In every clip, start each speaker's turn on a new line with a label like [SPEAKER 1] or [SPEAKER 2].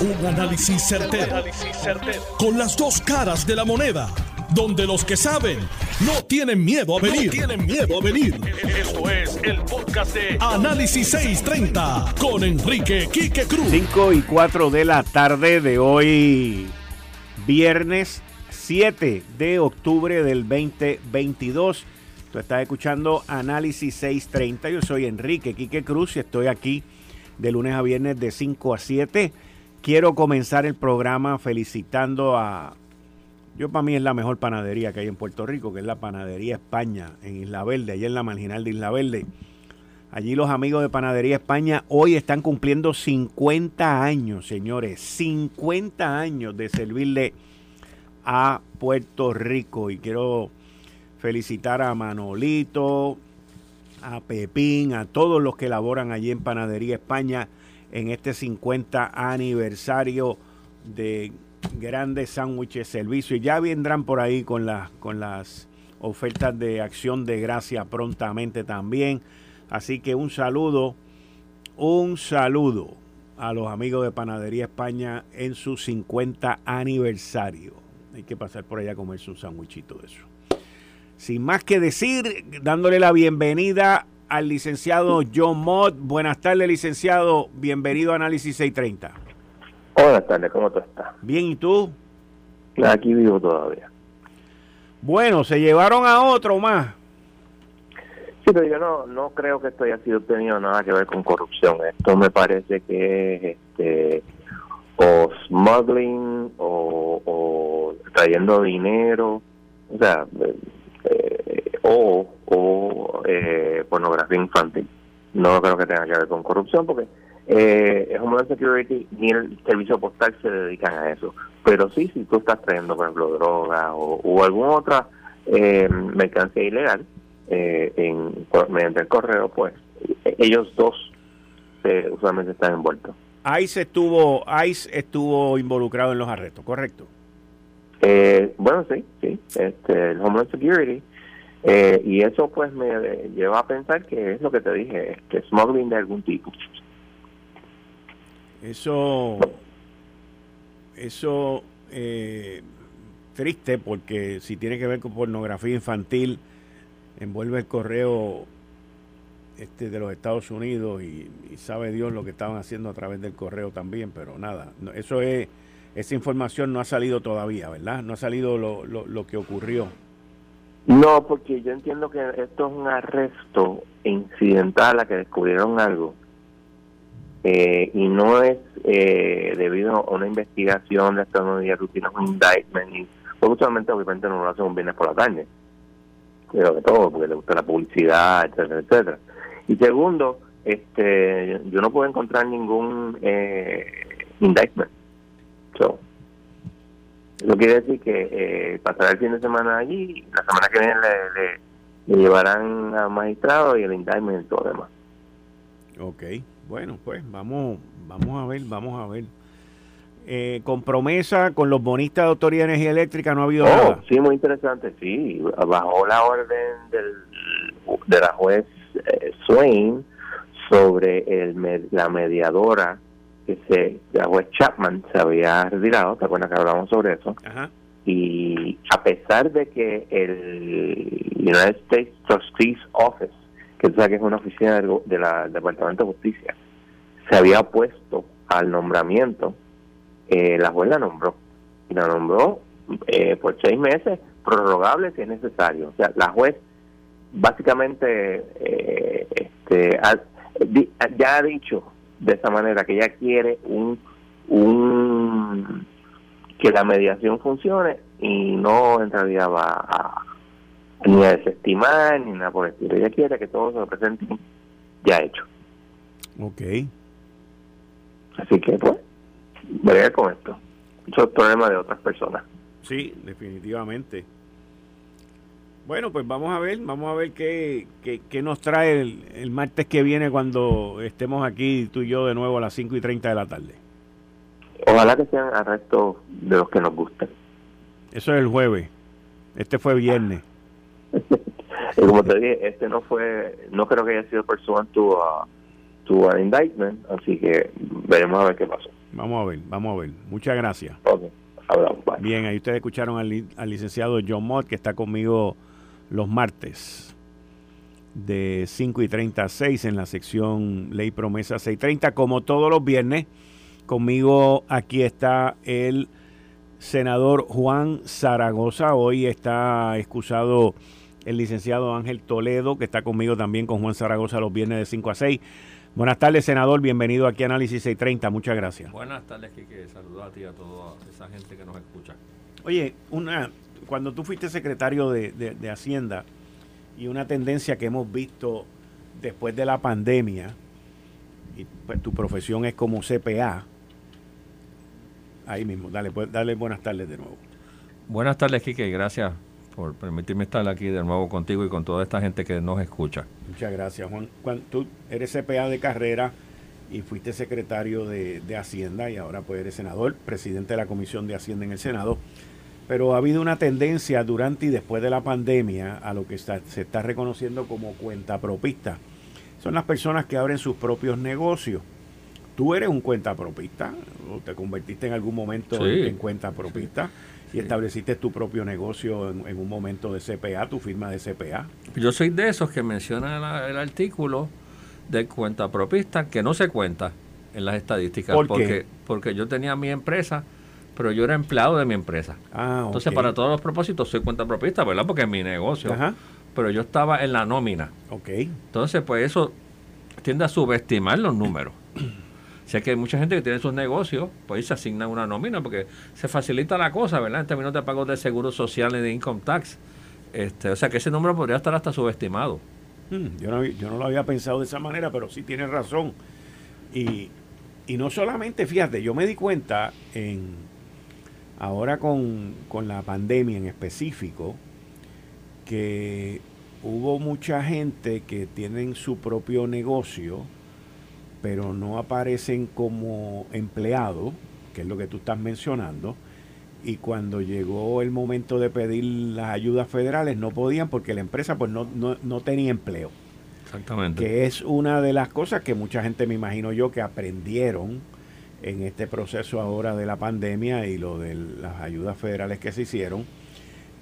[SPEAKER 1] Un análisis certero, Con las dos caras de la moneda. Donde los que saben no tienen miedo a venir. tienen miedo a venir. Esto es el podcast de Análisis 630 con Enrique Quique Cruz.
[SPEAKER 2] 5 y 4 de la tarde de hoy, viernes 7 de octubre del 2022. Tú estás escuchando Análisis 630. Yo soy Enrique Quique Cruz y estoy aquí de lunes a viernes de 5 a 7 Quiero comenzar el programa felicitando a... Yo para mí es la mejor panadería que hay en Puerto Rico, que es la Panadería España en Isla Verde, allí en la marginal de Isla Verde. Allí los amigos de Panadería España hoy están cumpliendo 50 años, señores, 50 años de servirle a Puerto Rico. Y quiero felicitar a Manolito, a Pepín, a todos los que laboran allí en Panadería España en este 50 aniversario de grandes sándwiches servicio. Y ya vendrán por ahí con, las con las ofertas de acción de gracia prontamente también. Así que un saludo, un saludo a los amigos de Panadería España en su 50 aniversario. Hay que pasar por allá a comerse un sándwichito de eso. Sin más que decir, dándole la bienvenida al licenciado John Mott. Buenas tardes, licenciado. Bienvenido a Análisis 630.
[SPEAKER 3] Buenas tardes, ¿cómo tú estás?
[SPEAKER 2] Bien, ¿y tú?
[SPEAKER 3] Aquí vivo todavía.
[SPEAKER 2] Bueno, se llevaron a otro más.
[SPEAKER 3] Sí, pero yo no, no creo que esto haya sido tenido nada que ver con corrupción. Esto me parece que es este, o smuggling o, o trayendo dinero. O sea, eh, o, o eh, pornografía infantil. No creo que tenga que ver con corrupción porque eh, Homeland Security ni el servicio postal se dedican a eso. Pero sí, si tú estás trayendo, por ejemplo, droga o, o alguna otra eh, mercancía ilegal eh, en, mediante el correo, pues ellos dos usualmente están envueltos.
[SPEAKER 2] ICE estuvo, ICE estuvo involucrado en los arrestos, ¿correcto?
[SPEAKER 3] Eh, bueno, sí, sí. Este, el Homeland Security. Eh, y eso pues me lleva a pensar que es lo que te dije, que smuggling de algún tipo.
[SPEAKER 2] Eso, eso eh, triste porque si tiene que ver con pornografía infantil, envuelve el correo este de los Estados Unidos y, y sabe Dios lo que estaban haciendo a través del correo también, pero nada, eso es esa información no ha salido todavía, ¿verdad? No ha salido lo, lo, que ocurrió.
[SPEAKER 3] No, porque yo entiendo que esto es un arresto incidental a que descubrieron algo. Eh, y no es eh, debido a una investigación de nueva rutina, un indictment. Y, pues justamente, obviamente, no lo hacen un viernes por la tarde. Pero de todo, porque le gusta la publicidad, etcétera, etcétera. Y segundo, este yo no puedo encontrar ningún eh, indictment eso quiere decir que eh, pasará el fin de semana allí, la semana que viene le, llevarán al magistrado y el indictment y todo lo demás.
[SPEAKER 2] Ok, bueno, pues vamos, vamos a ver, vamos a ver. Eh, con promesa con los bonistas de Autoridad de Energía Eléctrica no ha habido
[SPEAKER 3] oh,
[SPEAKER 2] nada.
[SPEAKER 3] Sí, muy interesante, sí. Bajó la orden del, de la juez eh, Swain sobre el, la mediadora que se, la juez Chapman se había retirado, ¿te acuerdas que hablamos sobre eso? Y a pesar de que el United States Trustees Office, que tú sabes que es una oficina del, de la, Departamento de Justicia, se había opuesto al nombramiento, eh, la juez la nombró. Y la nombró eh, por seis meses, prorrogable si es necesario. O sea, la juez básicamente eh, este, ya ha dicho de esa manera, que ella quiere un, un que la mediación funcione y no en realidad va a ni a desestimar ni nada por el estilo. Ella quiere que todo se presente ya hecho.
[SPEAKER 2] Ok.
[SPEAKER 3] Así que, pues, ver con esto. Eso es problema de otras personas.
[SPEAKER 2] Sí, definitivamente. Bueno, pues vamos a ver, vamos a ver qué, qué, nos trae el, martes que viene cuando estemos aquí tú y yo de nuevo a las 5 y 30 de la tarde.
[SPEAKER 3] Ojalá que sean arrestos de los que nos gusten.
[SPEAKER 2] Eso es el jueves. Este fue viernes.
[SPEAKER 3] y como te dije, este no fue, no creo que haya sido personal tu, uh, tu indictment, así que veremos a ver qué pasó.
[SPEAKER 2] Vamos a ver, vamos a ver. Muchas gracias.
[SPEAKER 3] Hablamos,
[SPEAKER 2] Bien, ahí ustedes escucharon al, al licenciado John Mott, que está conmigo los martes de 5 y 30 a 6 en la sección Ley Promesa 630. Como todos los viernes, conmigo aquí está el senador Juan Zaragoza. Hoy está excusado el licenciado Ángel Toledo, que está conmigo también con Juan Zaragoza los viernes de 5 a 6. Buenas tardes, senador. Bienvenido aquí a Análisis 630. Muchas gracias.
[SPEAKER 4] Buenas tardes, Kike. Saludos a ti y a toda esa gente que nos escucha.
[SPEAKER 2] Oye, una, cuando tú fuiste secretario de, de Hacienda, y una tendencia que hemos visto después de la pandemia, y pues, tu profesión es como CPA, ahí mismo, dale, pues, dale buenas tardes de nuevo.
[SPEAKER 4] Buenas tardes, Kike, gracias por permitirme estar aquí de nuevo contigo y con toda esta gente que nos escucha.
[SPEAKER 2] Muchas gracias, Juan. Juan tú eres CPA de carrera y fuiste secretario de, de Hacienda y ahora pues eres senador, presidente de la Comisión de Hacienda en el Senado pero ha habido una tendencia durante y después de la pandemia a lo que se está reconociendo como cuenta propista. Son las personas que abren sus propios negocios. Tú eres un cuenta propista, o te convertiste en algún momento en, cuenta propista y estableciste tu propio negocio en, un momento de CPA, tu firma de CPA.
[SPEAKER 4] Yo soy de esos que menciona el, artículo de cuenta propista que no se cuenta en las estadísticas. porque, porque yo tenía mi empresa pero yo era empleado de mi empresa. Ah, Entonces, para todos los propósitos, soy cuenta propista, ¿verdad? Porque es mi negocio. Pero yo estaba en la nómina.
[SPEAKER 2] Ok.
[SPEAKER 4] Entonces, pues eso tiende a subestimar los números. o sea que hay mucha gente que tiene sus negocios, pues se asigna una nómina porque se facilita la cosa, ¿verdad? En términos de pagos de seguro social y de income tax. Este, o sea que ese número podría estar hasta subestimado.
[SPEAKER 2] Hmm, yo, no, yo no lo había pensado de esa manera, pero sí tiene razón. Y, y no solamente, fíjate, yo me di cuenta en, Ahora con, la pandemia en específico, que hubo mucha gente que tienen su propio negocio, pero no aparecen como empleados, que es lo que tú estás mencionando, y cuando llegó el momento de pedir las ayudas federales no podían porque la empresa pues no, no, no tenía empleo.
[SPEAKER 4] Exactamente.
[SPEAKER 2] Que es una de las cosas que mucha gente me imagino yo que aprendieron en este proceso ahora de la pandemia y lo de las ayudas federales que se hicieron.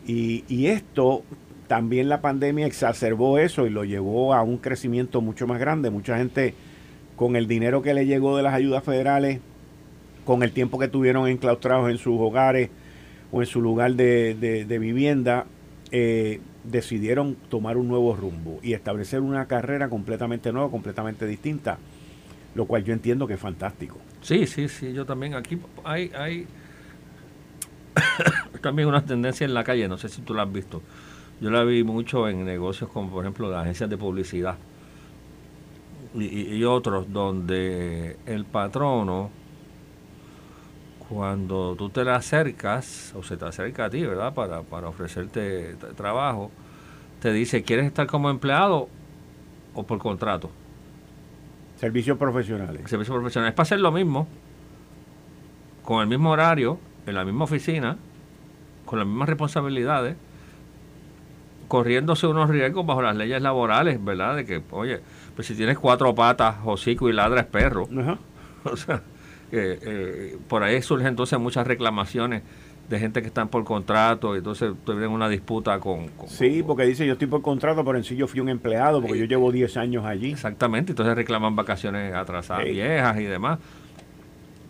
[SPEAKER 2] Y, esto, también la pandemia exacerbó eso y lo llevó a un crecimiento mucho más grande. Mucha gente con el dinero que le llegó de las ayudas federales, con el tiempo que tuvieron enclaustrados en sus hogares o en su lugar de, vivienda, eh, decidieron tomar un nuevo rumbo y establecer una carrera completamente nueva, completamente distinta, lo cual yo entiendo que es fantástico.
[SPEAKER 4] Sí, sí, sí, yo también. Aquí hay, hay también una tendencia en la calle, no sé si tú la has visto. Yo la vi mucho en negocios como, por ejemplo, las agencias de publicidad y, otros, donde el patrono, cuando tú te le acercas, o se te acerca a ti, ¿verdad?, para, para ofrecerte trabajo, te dice, ¿quieres estar como empleado o por contrato?
[SPEAKER 2] Servicios profesionales.
[SPEAKER 4] Servicios profesionales. Es para hacer lo mismo, con el mismo horario, en la misma oficina, con las mismas responsabilidades, corriéndose unos riesgos bajo las leyes laborales, ¿verdad? De que, oye, pues si tienes cuatro patas, hocico y ladra es perro. O sea, eh, por ahí surgen entonces muchas reclamaciones de gente que están por contrato y entonces tuvieron una disputa con,
[SPEAKER 2] Sí, porque dice yo estoy por contrato, pero en sí yo fui un empleado porque yo llevo 10 años allí.
[SPEAKER 4] Exactamente, entonces reclaman vacaciones atrasadas viejas y demás.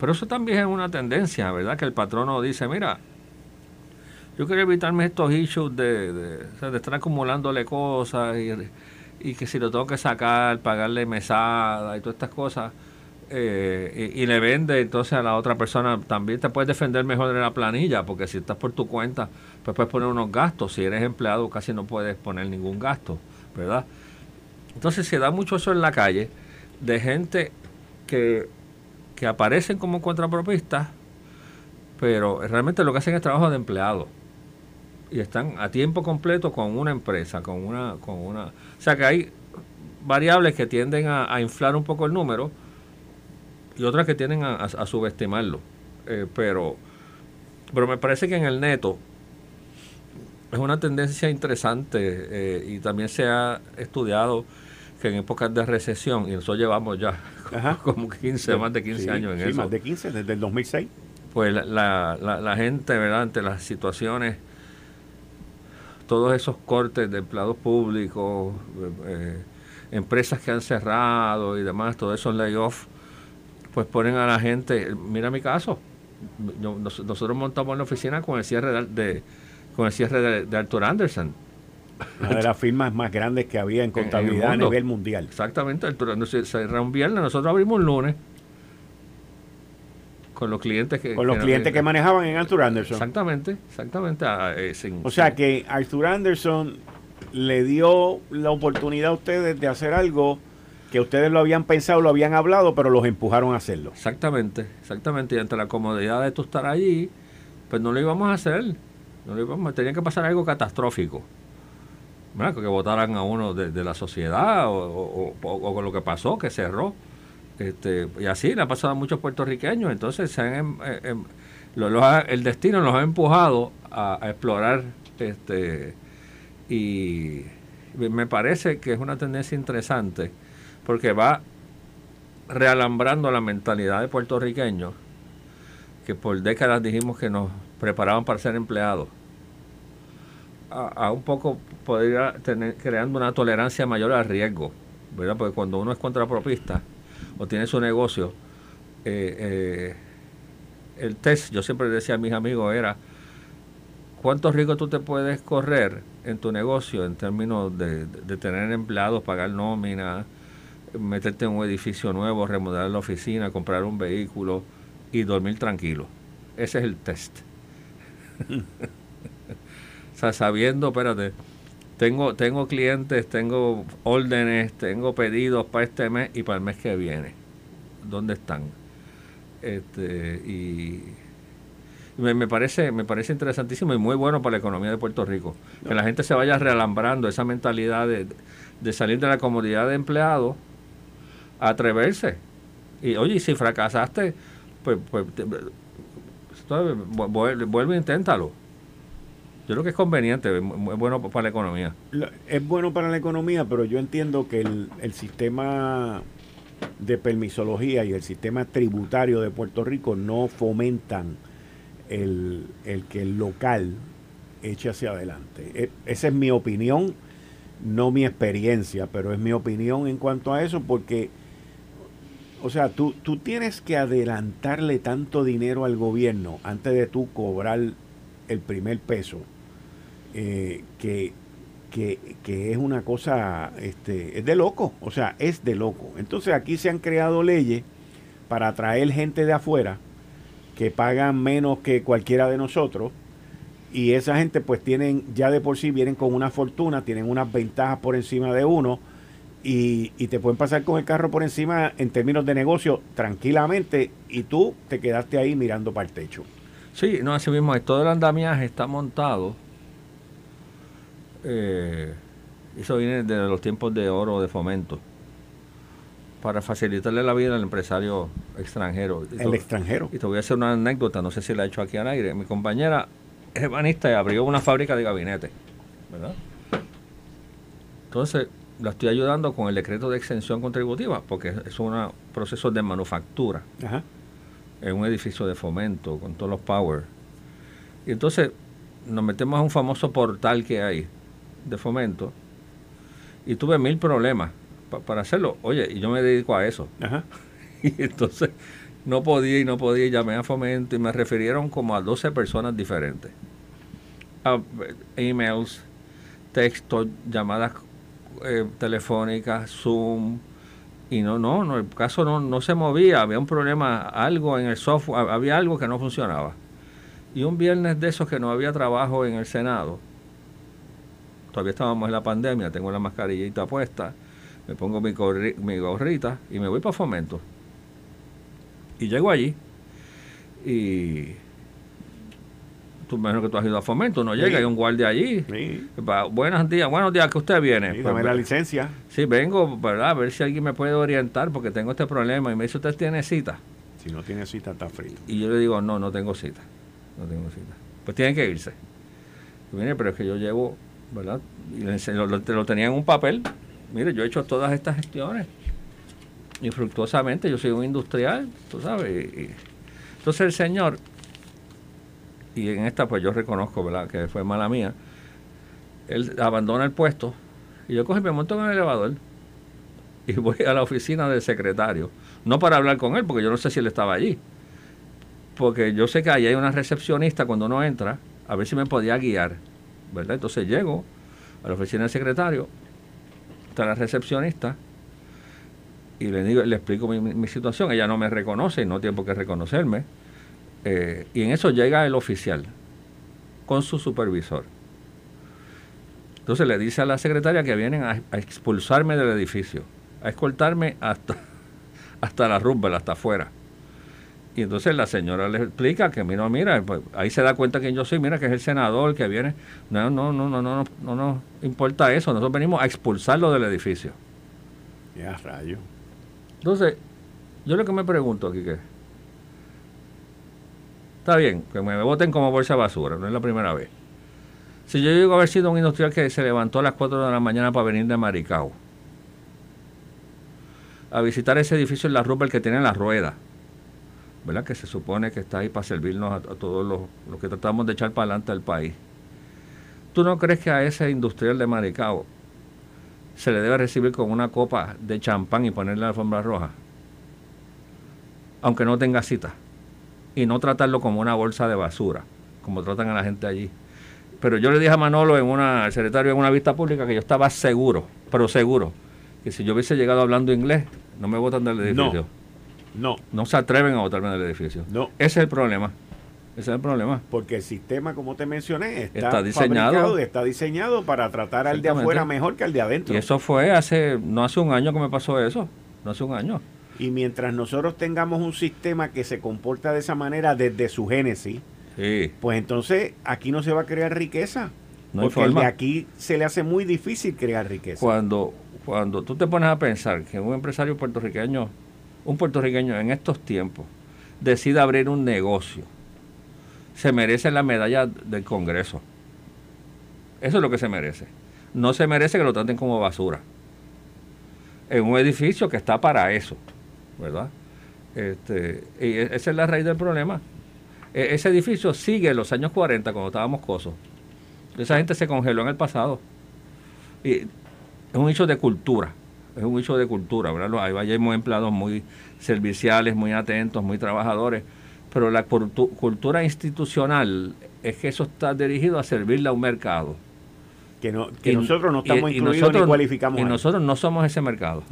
[SPEAKER 4] Pero eso también es una tendencia, ¿verdad? Que el patrono dice, mira, yo quiero evitarme estos issues de, de, estar acumulándole cosas y, y que si lo tengo que sacar, pagarle mesada y todas estas cosas eh, y, le vende entonces a la otra persona, también te puedes defender mejor en la planilla, porque si estás por tu cuenta, pues puedes poner unos gastos. Si eres empleado, casi no puedes poner ningún gasto, ¿verdad? Entonces se da mucho eso en la calle de gente que, que aparecen como contrapropistas, pero realmente lo que hacen es trabajo de empleado y están a tiempo completo con una empresa, con una, con una, o sea que hay variables que tienden a inflar un poco el número y otras que tienen a, subestimarlo. Eh, pero, pero me parece que en el neto es una tendencia interesante eh, y también se ha estudiado que en épocas de recesión, y nosotros llevamos ya como 15, más de 15 años en
[SPEAKER 2] sí,
[SPEAKER 4] eso.
[SPEAKER 2] más de 15, desde el 2006.
[SPEAKER 4] Pues la, la, la, gente, ¿verdad? Ante las situaciones, todos esos cortes de empleados públicos, eh, empresas que han cerrado y demás, todos esos layoffs, pues ponen a la gente, mira mi caso, nosotros montamos la oficina con el cierre de, con el cierre de, Arthur Anderson.
[SPEAKER 2] Una de las firmas más grandes que había en contabilidad a nivel mundial.
[SPEAKER 4] Exactamente, Arthur Anderson cerra un viernes, nosotros abrimos un lunes con los clientes que
[SPEAKER 2] con los clientes que manejaban en Arthur Anderson.
[SPEAKER 4] Exactamente, exactamente. Ah, eh,
[SPEAKER 2] o sea que Arthur Anderson le dio la oportunidad a ustedes de hacer algo que ustedes lo habían pensado, lo habían hablado, pero los empujaron a hacerlo.
[SPEAKER 4] Exactamente, exactamente. Y ante la comodidad de tú estar allí, pues no lo íbamos a hacer. Tenía que pasar algo catastrófico. Que votaran a uno de, la sociedad o, con lo que pasó, que cerró. Este, y así le ha pasado a muchos puertorriqueños. Entonces se em, eh, em, el destino nos ha empujado a, a explorar este y me parece que es una tendencia interesante porque va realambrando la mentalidad de puertorriqueños que por décadas dijimos que nos preparaban para ser empleados, a, un poco podría tener creando una tolerancia mayor al riesgo, ¿verdad? Porque cuando uno es contrapropista o tiene su negocio, eh, eh, el test, yo siempre decía a mis amigos, era cuánto riesgo tú te puedes correr en tu negocio en términos de, de tener empleados, pagar nómina, meterte en un edificio nuevo, remodelar la oficina, comprar un vehículo y dormir tranquilo. Ese es el test. o sea, sabiendo, espérate, tengo, tengo clientes, tengo órdenes, tengo pedidos para este mes y para el mes que viene. ¿Dónde están? Este, y me, parece me parece interesantísimo y muy bueno para la economía de Puerto Rico. Que la gente se vaya realambrando esa mentalidad de, de salir de la comodidad de empleado atreverse. Y oye, si fracasaste, pues, pues vuelve, e inténtalo. Yo creo que es conveniente, es bueno para la economía.
[SPEAKER 2] Es bueno para la economía, pero yo entiendo que el, el sistema de permisología y el sistema tributario de Puerto Rico no fomentan el, el que el local eche hacia adelante. E, esa es mi opinión, no mi experiencia, pero es mi opinión en cuanto a eso, porque o sea, tú, tú tienes que adelantarle tanto dinero al gobierno antes de tú cobrar el primer peso, eh, que, es una cosa, este, es de loco, o sea, es de loco. Entonces aquí se han creado leyes para atraer gente de afuera que pagan menos que cualquiera de nosotros y esa gente pues tienen, ya de por sí vienen con una fortuna, tienen unas ventajas por encima de uno y, te pueden pasar con el carro por encima en términos de negocio tranquilamente y tú te quedaste ahí mirando para el techo.
[SPEAKER 4] Sí, no, así mismo, todo el andamiaje está montado. Eh, eso viene de los tiempos de oro de fomento para facilitarle la vida al empresario extranjero.
[SPEAKER 2] el extranjero.
[SPEAKER 4] Y te voy a hacer una anécdota, no sé si la he hecho aquí al aire. Mi compañera es ebanista y abrió una fábrica de gabinetes, ¿verdad? Entonces, la estoy ayudando con el decreto de exención contributiva, porque es un proceso de manufactura en un edificio de fomento con todos los power. Y entonces nos metemos a un famoso portal que hay de fomento y tuve mil problemas para hacerlo. Oye, y yo me dedico a eso. Y entonces no podía y no podía, y llamé a fomento y me refirieron como a 12 personas diferentes. A, emails, textos, llamadas eh, telefónica, Zoom, y no, no, no, el caso no, no se movía, había un problema, algo en el software, había algo que no funcionaba. Y un viernes de esos que no había trabajo en el Senado, todavía estábamos en la pandemia, tengo la mascarillita puesta, me pongo mi gorrita y me voy para fomento. Y llego allí y tú menos que tú has ido a fomento, no llega, hay un guardia allí. buenos días, buenos días, que usted viene.
[SPEAKER 2] Sí, pues, la licencia.
[SPEAKER 4] Sí, vengo, ¿verdad? A ver si alguien me puede orientar porque tengo este problema. Y me dice, ¿usted tiene cita?
[SPEAKER 2] Si no tiene cita, está frito.
[SPEAKER 4] Y yo le digo, no, no tengo cita. No tengo cita. Pues tienen que irse. viene, pero es que yo llevo, ¿verdad? Y lo, lo, tenía en un papel mire, yo he hecho todas estas gestiones infructuosamente, yo soy un industrial, tú sabes. entonces el señor, y en esta pues yo reconozco, ¿verdad?, que fue mala mía, él abandona el puesto y yo cojo y me monto en el elevador y voy a la oficina del secretario, no para hablar con él, porque yo no sé si él estaba allí, porque yo sé que ahí hay una recepcionista cuando uno entra, a ver si me podía guiar, ¿verdad? Entonces llego a la oficina del secretario, está la recepcionista, y le digo, le explico mi, situación, ella no me reconoce y no tiene por qué reconocerme, eh, y en eso llega el oficial con su supervisor. Entonces le dice a la secretaria que vienen a, expulsarme del edificio, a escoltarme hasta, hasta la rumba, hasta afuera. Y entonces la señora le explica que, mira, mira, pues, ahí se da cuenta que yo soy, mira, que es el senador que viene. No, no, no, no, no, no, no nos importa eso. Nosotros venimos a expulsarlo del edificio.
[SPEAKER 2] Ya, rayo.
[SPEAKER 4] Entonces, yo lo que me pregunto aquí que está bien, que me voten como bolsa de basura, no es la primera vez. Si yo llego a haber sido un industrial que se levantó a las 4 de la mañana para venir de Maricao a visitar ese edificio en la el que tiene la rueda, ¿verdad? Que se supone que está ahí para servirnos a, todos los, los, que tratamos de echar para adelante al país. ¿Tú no crees que a ese industrial de Maricao se le debe recibir con una copa de champán y ponerle la alfombra roja. Aunque no tenga cita. Y no tratarlo como una bolsa de basura, como tratan a la gente allí. Pero yo le dije a Manolo, en una, al secretario, en una vista pública, que yo estaba seguro, pero seguro, que si yo hubiese llegado hablando inglés, no me votan del edificio.
[SPEAKER 2] No. No,
[SPEAKER 4] no se atreven a votarme del edificio. No. Ese es el problema. Ese es el problema.
[SPEAKER 2] Porque el sistema, como te mencioné, está, diseñado. está diseñado para tratar al de afuera mejor que al de adentro.
[SPEAKER 4] Y eso fue hace, no hace un año que me pasó eso, no hace un año.
[SPEAKER 2] Y mientras nosotros tengamos un sistema que se comporta de esa manera desde su génesis, pues entonces aquí no se va a crear riqueza. No porque de aquí se le hace muy difícil crear riqueza.
[SPEAKER 4] Cuando, cuando tú te pones a pensar que un empresario puertorriqueño, un puertorriqueño en estos tiempos, decide abrir un negocio, se merece la medalla del Congreso. Eso es lo que se merece. No se merece que lo traten como basura. En un edificio que está para eso, ¿verdad? Este, y e, esa es la raíz del problema. E, ese edificio sigue en los años 40, cuando estábamos cosos. Esa gente se congeló en el pasado. Y es un hecho de cultura. Es un hecho de cultura, ¿verdad? Ahí hay empleados muy serviciales, muy atentos, muy trabajadores pero la cultura institucional es que eso está dirigido a servirle a un mercado.
[SPEAKER 2] Que, no, que nosotros no estamos incluidos ni cualificamos.
[SPEAKER 4] Y nosotros no somos ese mercado.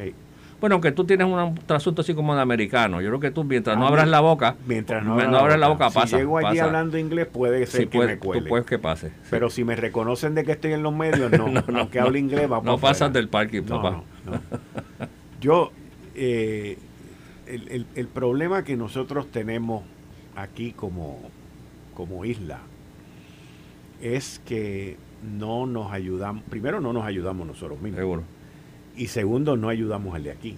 [SPEAKER 4] Bueno, aunque tú tienes un trasunto así como de americano, yo creo que tú mientras no ah, abras la boca,
[SPEAKER 2] mientras no, abras la boca, pasa. Si llego allí hablando inglés puede ser que me cuele.
[SPEAKER 4] puedes que pase.
[SPEAKER 2] Pero si me reconocen de que estoy en los medios, no. no aunque hable inglés, va
[SPEAKER 4] No pasas del parking, papá.
[SPEAKER 2] Yo, eh, el, el, el problema que nosotros tenemos aquí como, como isla es que no nos ayudamos, primero no nos ayudamos nosotros mismos. Y segundo, no ayudamos al de aquí.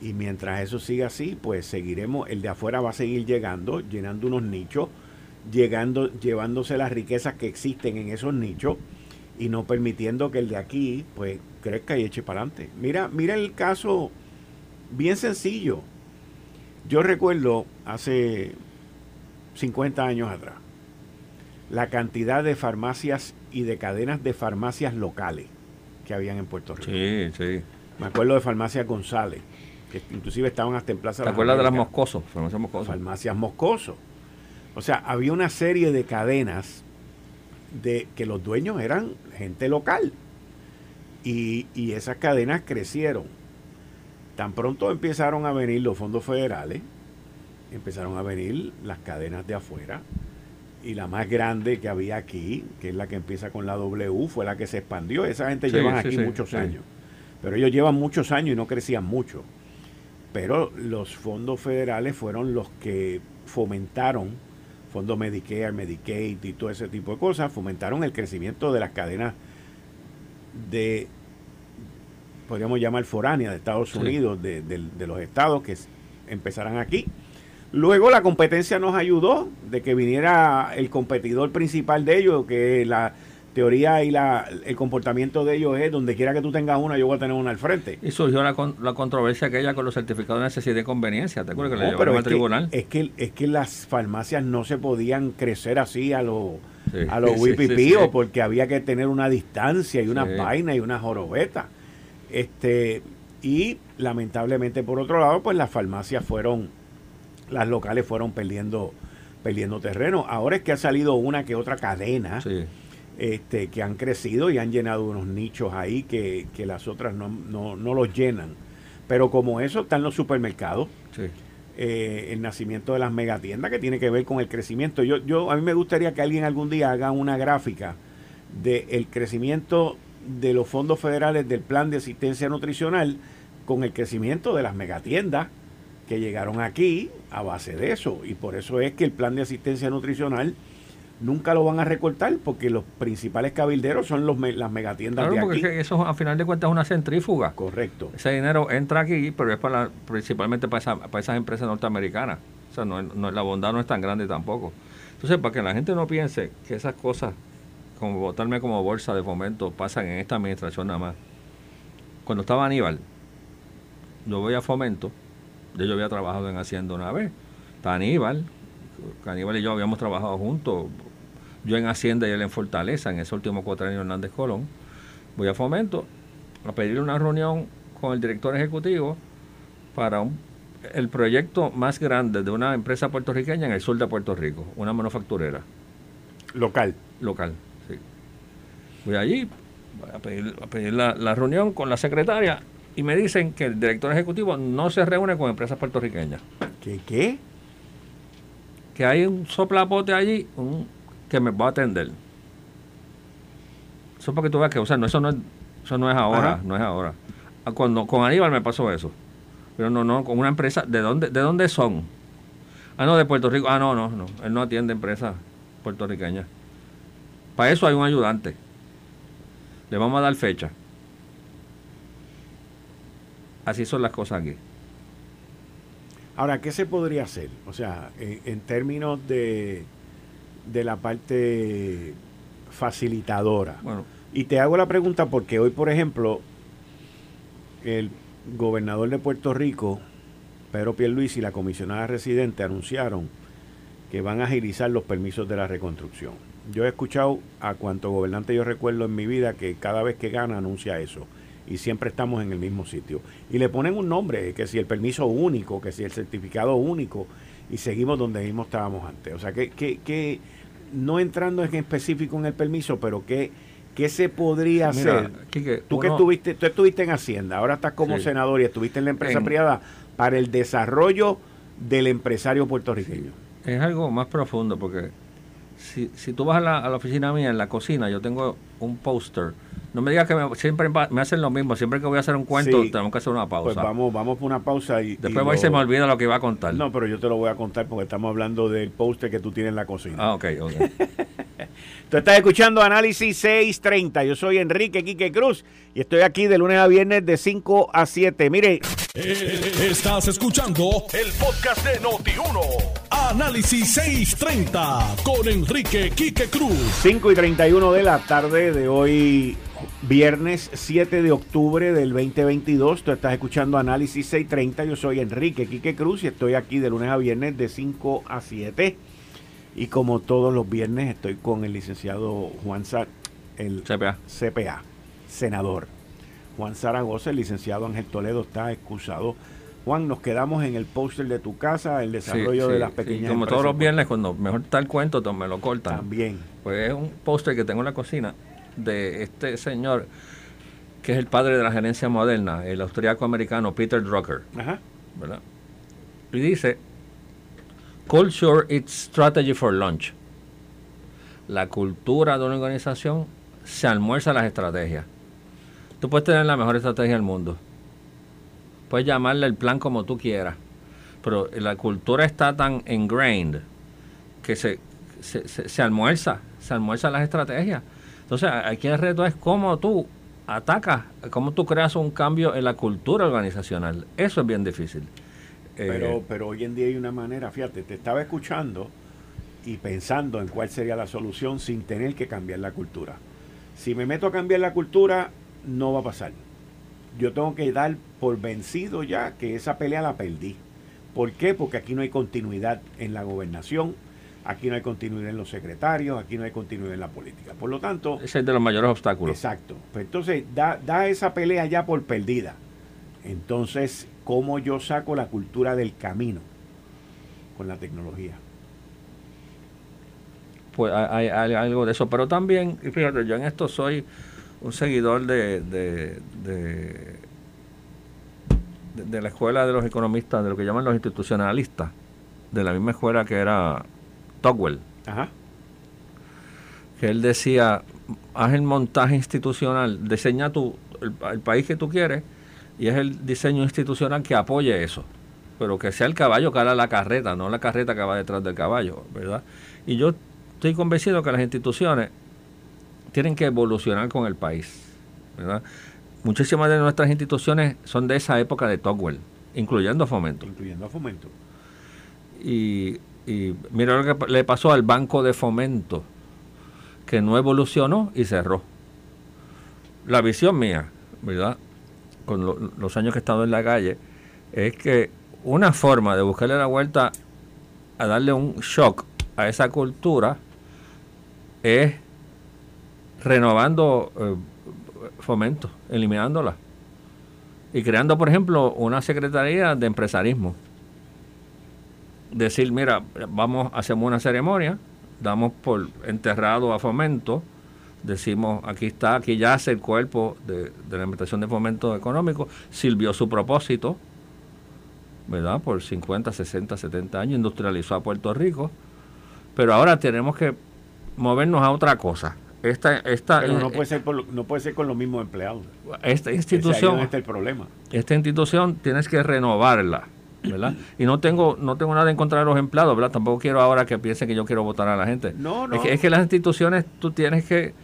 [SPEAKER 2] Y mientras eso siga así, pues seguiremos, el de afuera va a seguir llegando, llenando unos nichos, llegando, llevándose las riquezas que existen en esos nichos y no permitiendo que el de aquí, pues, crezca y eche para adelante. Mira, mira el caso bien sencillo. Yo recuerdo hace 50 años atrás, la cantidad de farmacias y de cadenas de farmacias locales que habían en Puerto Rico.
[SPEAKER 4] Sí, sí.
[SPEAKER 2] Me acuerdo de Farmacia González, que inclusive estaban hasta en Plaza
[SPEAKER 4] ¿Te acuerdas de las Moscosos? Farmacias Moscoso.
[SPEAKER 2] Farmacias Moscoso. O sea, había una serie de cadenas de que los dueños eran gente local. Y, y esas cadenas crecieron. Tan pronto empezaron a venir los fondos federales, empezaron a venir las cadenas de afuera y la más grande que había aquí, que es la que empieza con la W, fue la que se expandió. Esa gente lleva aquí muchos años. Pero ellos llevan muchos años y no crecían mucho. Pero los fondos federales fueron los que fomentaron, fondos Medicare, Medicaid y todo ese tipo de cosas, fomentaron el crecimiento de las cadenas de, podríamos llamar foránea de Estados Unidos, de, de los estados que empezaran aquí Luego la competencia nos ayudó de que viniera el competidor principal de ellos, que la teoría y la, el comportamiento de ellos es donde quiera que tú tengas una, yo voy a tener una al frente.
[SPEAKER 4] Y surgió la, la controversia aquella con los certificados de necesidad y conveniencia, ¿te acuerdas que le llevaron al tribunal?
[SPEAKER 2] es, que, es que las farmacias no se podían crecer así a los a los porque había que tener una distancia y una vaina y una jorobeta. Este, y lamentablemente por otro lado, pues las farmacias fueron, las locales fueron perdiendo, perdiendo terreno. Ahora es que ha salido una que otra cadena este, que han crecido y han llenado unos nichos ahí que, las otras no, no, no, los llenan. Pero como eso están los supermercados, eh, el nacimiento de las megatiendas que tiene que ver con el crecimiento. Yo, yo, a mí me gustaría que alguien algún día haga una gráfica del crecimiento de los fondos federales del plan de asistencia nutricional con el crecimiento de las megatiendas que llegaron aquí a base de eso. Y por eso es que el plan de asistencia nutricional nunca lo van a recortar porque los principales cabilderos son los las megatiendas
[SPEAKER 4] claro, porque eso a final de cuentas es una centrífuga.
[SPEAKER 2] Correcto.
[SPEAKER 4] Ese dinero entra aquí, pero es para principalmente para, para esas empresas norteamericanas. O sea, no, no, la bondad no es tan grande tampoco. Entonces, para que la gente no piense que esas cosas, como votarme como bolsa de fomento, pasan en esta administración nada más. Cuando estaba Aníbal, yo voy a fomento, yo, yo había trabajado en Hacienda una vez. Está Aníbal, Aníbal y yo habíamos trabajado juntos, yo en Hacienda y él en Fortaleza, en ese último cuatro años Hernández Colón. Voy a Fomento a pedir una reunión con el director ejecutivo para el proyecto más grande de una empresa puertorriqueña en el sur de Puerto Rico, una manufacturera.
[SPEAKER 2] Local.
[SPEAKER 4] Local, sí. Voy allí a pedir, a pedir la, la reunión con la secretaria y me dicen que el director ejecutivo no se reúne con empresas puertorriqueñas.
[SPEAKER 2] ¿Qué qué?
[SPEAKER 4] Que hay un soplapote allí, un, que me va a atender. Eso para que tú veas que, o sea, no, eso no es, eso no es ahora, no es ahora. Ah, cuando con Aníbal me pasó eso. Pero no, no, con una empresa, ¿de dónde, de dónde son? Ah, no, de Puerto Rico. Ah, no, no, no. Él no atiende empresas puertorriqueñas. Para eso hay un ayudante. Le vamos a dar fecha. Así son las cosas aquí.
[SPEAKER 2] Ahora, ¿qué se podría hacer? O sea, en, términos de, de la parte facilitadora. Bueno. Y te hago la pregunta porque hoy, por ejemplo, el gobernador de Puerto Rico, Pedro Pierluisi y la comisionada residente anunciaron que van a agilizar los permisos de la reconstrucción. Yo he escuchado a cuanto gobernante yo recuerdo en mi vida que cada vez que gana anuncia eso y siempre estamos en el mismo sitio. Y le ponen un nombre, que si el permiso único, que si el certificado único, y seguimos donde mismo estábamos antes. O sea, que, que, que no entrando en específico en el permiso, pero que ¿Qué se podría hacer? tú que estuviste, tú estuviste en Hacienda, ahora estás como senador y estuviste en la empresa privada para el desarrollo del empresario puertorriqueño.
[SPEAKER 4] Es algo más profundo porque si, si tú vas a la, a la oficina mía en la cocina, yo tengo un póster no me digas que siempre me hacen lo mismo. Siempre que voy a hacer un cuento, tenemos que hacer una pausa.
[SPEAKER 2] Pues vamos, vamos por una pausa y.
[SPEAKER 4] Después se me olvida lo que iba a contar.
[SPEAKER 2] No, pero yo te lo voy a contar porque estamos hablando del póster que tú tienes en la cocina.
[SPEAKER 4] Ah, ok, ok.
[SPEAKER 2] tú estás escuchando Análisis 630. Yo soy Enrique Quique Cruz y estoy aquí de lunes a viernes de 5 a 7. Mire.
[SPEAKER 1] Eh, estás escuchando el podcast de Noti1. Análisis 630 con Enrique Quique Cruz.
[SPEAKER 2] 5 y 31 de la tarde de hoy Viernes 7 de octubre del 2022, tú estás escuchando Análisis 630, yo soy Enrique Quique Cruz y estoy aquí de lunes a viernes de 5 a 7. Y como todos los viernes estoy con el licenciado Juan Zar, el
[SPEAKER 4] CPA.
[SPEAKER 2] CPA, senador. Juan Zaragoza, el licenciado Ángel Toledo está excusado. Juan, nos quedamos en el póster de tu casa, el desarrollo de las pequeñas
[SPEAKER 4] Como todos los viernes, cuando mejor está el cuento, me lo cortan.
[SPEAKER 2] También.
[SPEAKER 4] Pues es un póster que tengo en la cocina de este señor que es el padre de la gerencia moderna, el austriaco americano Peter Drucker. Y dice, Culture is strategy for lunch. La cultura de una organización se almuerza las estrategias. Tú puedes tener la mejor estrategia del mundo. Puedes llamarle el plan como tú quieras. Pero la cultura está tan ingrained que se, se, se almuerza, se almuerza las estrategias. Entonces, aquí el reto es cómo tú atacas, cómo tú creas un cambio en la cultura organizacional. Eso es bien difícil.
[SPEAKER 2] Pero, eh, pero hoy en día hay una manera, fíjate, te estaba escuchando y pensando en cuál sería la solución sin tener que cambiar la cultura. Si me meto a cambiar la cultura, no va a pasar. Yo tengo que dar por vencido ya que esa pelea la perdí. ¿Por qué? Porque aquí no hay continuidad en la gobernación, aquí no hay continuidad en los secretarios, aquí no hay continuidad en la política. Por lo tanto...
[SPEAKER 4] Ese es de los mayores obstáculos.
[SPEAKER 2] Exacto. Pues entonces, da, da esa pelea ya por perdida. Entonces, ¿cómo yo saco la cultura del camino con la tecnología?
[SPEAKER 4] Pues hay, algo de eso, pero también, fíjate, yo en esto soy un seguidor de, de, de, la escuela de los economistas, de lo que llaman los institucionalistas, de la misma escuela que era Tocqueville. Ajá. Que él decía, haz el montaje institucional, diseña tu, el país que tú quieres y es el diseño institucional que apoye eso, pero que sea el caballo que haga la carreta, no la carreta que va detrás del caballo, ¿verdad? Y yo estoy convencido que las instituciones tienen que evolucionar con el país, ¿verdad? Muchísimas de nuestras instituciones son de esa época de Tocqueville, incluyendo Fomento.
[SPEAKER 2] Incluyendo Fomento.
[SPEAKER 4] Y, y mira lo que le pasó al Banco de Fomento, que no evolucionó y cerró. La visión mía, ¿verdad? con los años que he estado en la calle, es que una forma de buscarle la vuelta a darle un shock a esa cultura es renovando eh, fomento, eliminándola. Y creando, por ejemplo, una secretaría de empresarismo. Decir, mira, vamos, hacemos una ceremonia, damos por enterrado a fomento, decimos, aquí está, aquí yace el cuerpo de, la Administración de Fomento Económico, sirvió su propósito, ¿verdad? Por 50, 60, 70 años, industrializó a Puerto Rico, pero ahora tenemos que movernos a otra cosa. Esta, esta,
[SPEAKER 2] pero no puede, ser no puede ser con los mismos empleados.
[SPEAKER 4] Esta institución,
[SPEAKER 2] este el problema.
[SPEAKER 4] Esta institución tienes que renovarla. ¿Verdad? Y no tengo no tengo nada en contra de los empleados, ¿verdad? Tampoco quiero ahora que piensen que yo quiero votar a la gente.
[SPEAKER 2] No, no.
[SPEAKER 4] Es que, es que las instituciones tú tienes que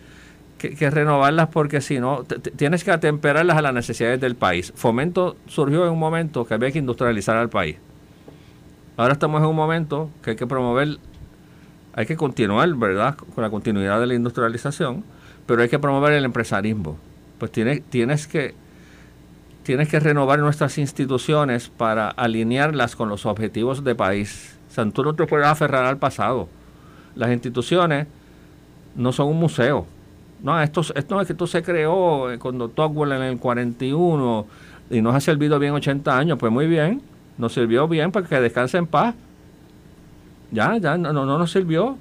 [SPEAKER 4] que, renovarlas porque si no, tienes que atemperarlas a las necesidades del país. Fomento surgió en un momento que había que industrializar al país. Ahora estamos en un momento que hay que promover, hay que continuar, ¿verdad?, con la continuidad de la industrialización, pero hay que promover el empresarismo. Pues tienes, tienes que tienes que renovar nuestras instituciones para alinearlas con los objetivos de país. O sea, tú no te puedes aferrar al pasado. Las instituciones no son un museo no, esto, esto es que esto se creó eh, cuando Tocqueville en el 41 y nos ha servido bien 80 años. Pues muy bien, nos sirvió bien para que descanse en paz. Ya, ya, no, no, nos sirvió.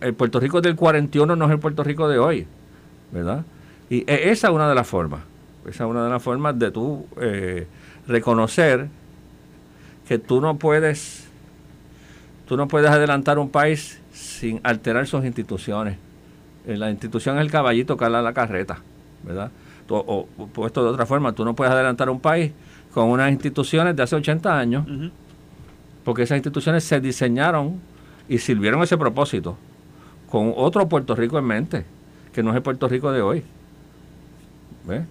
[SPEAKER 4] el Puerto Rico del 41 no es el Puerto Rico de hoy, ¿verdad? Y e, esa es una de las formas. Esa es una de las formas de tú eh, reconocer que tú no puedes, tú no puedes adelantar un país sin alterar sus instituciones la institución es el caballito que habla la carreta, ¿verdad? O, puesto de otra forma, tú no puedes adelantar un país con unas instituciones de hace 80 años, porque esas instituciones se diseñaron y sirvieron ese propósito con otro Puerto Rico en mente, que no es el Puerto Rico de hoy. ¿Ves?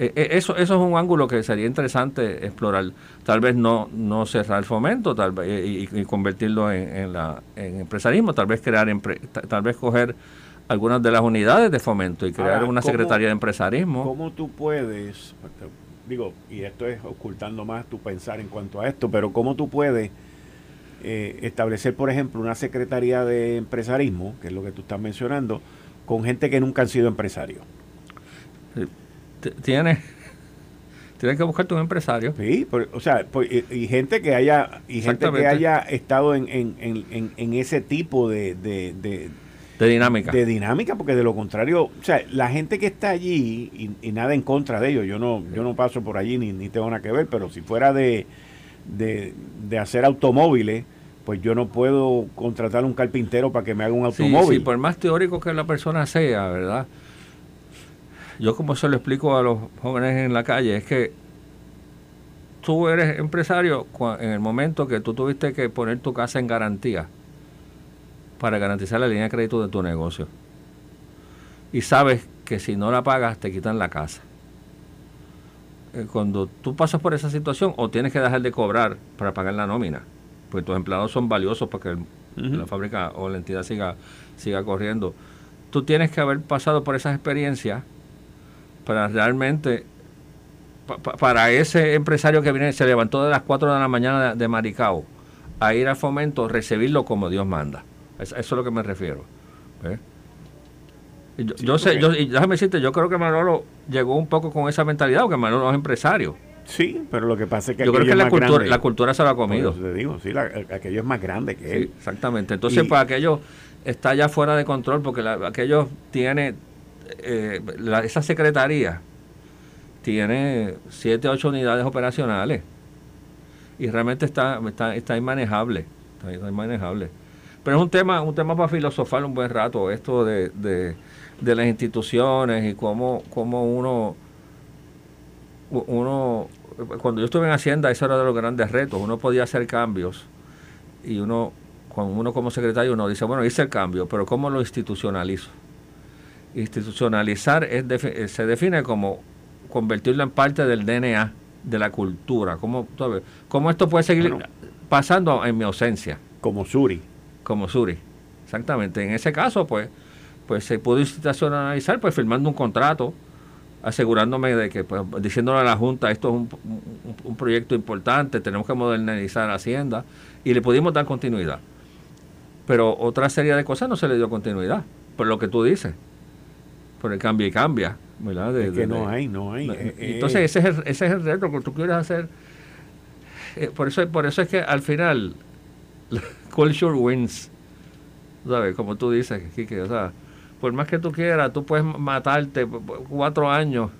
[SPEAKER 4] E, e, eso, eso es un ángulo que sería interesante explorar. Tal vez no, no cerrar el fomento tal vez, y, convertirlo en, la, en empresarismo, tal vez crear, tal vez coger algunas de las unidades de fomento y crear una secretaría de empresarismo.
[SPEAKER 2] ¿Cómo tú puedes, digo, y esto es ocultando más tu pensar en cuanto a esto, pero cómo tú puedes eh, establecer, por ejemplo, una secretaría de empresarismo, que es lo que tú estás mencionando, con gente que nunca han sido empresarios?
[SPEAKER 4] Tienes tienes que buscarte un empresario.
[SPEAKER 2] Sí, o sea, y, gente que haya y gente que haya estado en, en, en, en ese tipo de,
[SPEAKER 4] de dinámica.
[SPEAKER 2] De dinámica, porque de lo contrario, o sea, la gente que está allí, y, nada en contra de ellos, yo no, yo no paso por allí ni, ni tengo nada que ver, pero si fuera de, de, hacer automóviles, pues yo no puedo contratar un carpintero para que me haga un automóvil.
[SPEAKER 4] Sí, por más teórico que la persona sea, ¿verdad? Yo como se lo explico a los jóvenes en la calle, es que tú eres empresario en el momento que tú tuviste que poner tu casa en garantía para garantizar la línea de crédito de tu negocio. Y sabes que si no la pagas te quitan la casa. Eh, cuando tú pasas por esa situación o tienes que dejar de cobrar para pagar la nómina, pues tus empleados son valiosos para que la fábrica o la entidad siga, siga corriendo. tú tienes que haber pasado por esas experiencias para realmente, para ese empresario que viene, se levantó de las 4 de la mañana de, Maricao a ir al fomento, recibirlo como Dios manda. Eso, es lo que me refiero. Yo, sé, yo, y déjame decirte, yo creo que Manolo llegó un poco con esa mentalidad, porque Manolo es empresario.
[SPEAKER 2] Sí, pero lo que pasa es que
[SPEAKER 4] yo creo que la cultura, la cultura se lo ha comido.
[SPEAKER 2] te digo, sí, aquello es más grande que él.
[SPEAKER 4] Exactamente. Entonces, pues aquello está ya fuera de control porque aquello tiene eh, esa secretaría tiene siete, ocho unidades operacionales y realmente está, está, está inmanejable, está, inmanejable. Pero es un tema, un tema para filosofar un buen rato, esto de, de, las instituciones y cómo, cómo uno, uno, cuando yo estuve en Hacienda, eso era de los grandes retos, uno podía hacer cambios y uno, cuando uno como secretario, uno dice, bueno, hice el cambio, pero ¿cómo lo institucionalizo? Institucionalizar es eh, se define como convertirlo en parte del DNA, de la cultura. ¿Cómo, cómo esto puede seguir pasando en mi ausencia?
[SPEAKER 2] Como Suri.
[SPEAKER 4] Como Suri, exactamente. En ese caso, pues, pues se pudo institucionalizar, pues firmando un contrato, asegurándome de que, pues, diciéndole a la Junta, esto es un, un proyecto importante, tenemos que modernizar Hacienda, y le pudimos dar continuidad. Pero otra serie de cosas no se le dio continuidad, por lo que tú dices por el cambio y cambia, ¿verdad?
[SPEAKER 2] es que no hay, no hay. Eh,
[SPEAKER 4] entonces ese es, el, ese es el reto que tú quieres hacer. Eh, por, eso, por eso es que al final, culture wins, ¿sabes? Como tú dices, Kike, o sea, por más que tú quieras, tú puedes matarte cuatro años.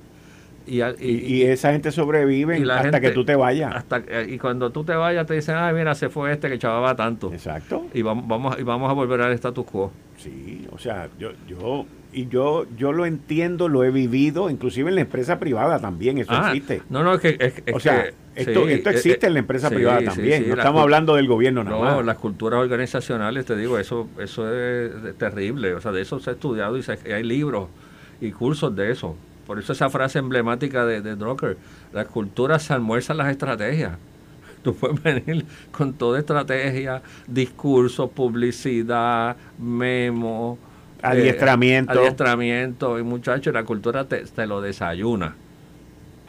[SPEAKER 2] Y, y, esa gente sobrevive hasta que tú te vayas.
[SPEAKER 4] Hasta, y cuando tú te vayas te dicen, ay, mira, se fue este que chavaba tanto.
[SPEAKER 2] Exacto.
[SPEAKER 4] Y vamos, vamos, y vamos a volver al status quo.
[SPEAKER 2] Sí, o sea, yo, yo y yo yo lo entiendo, lo he vivido, inclusive en la empresa privada también, eso ah, existe.
[SPEAKER 4] No, no, es que...
[SPEAKER 2] o sea, esto, esto existe en la empresa privada también, no estamos hablando del gobierno nada no,
[SPEAKER 4] las culturas organizacionales, te digo, eso eso es terrible, o sea, de eso se ha estudiado y, hay libros y cursos de eso. Por eso esa frase emblemática de, de Drucker, las culturas se almuerzan las estrategias. Tú puedes venir con toda estrategia, discurso, publicidad, memo,
[SPEAKER 2] Adiestramiento.
[SPEAKER 4] Eh, adiestramiento. Y muchachos, la cultura te, lo desayuna.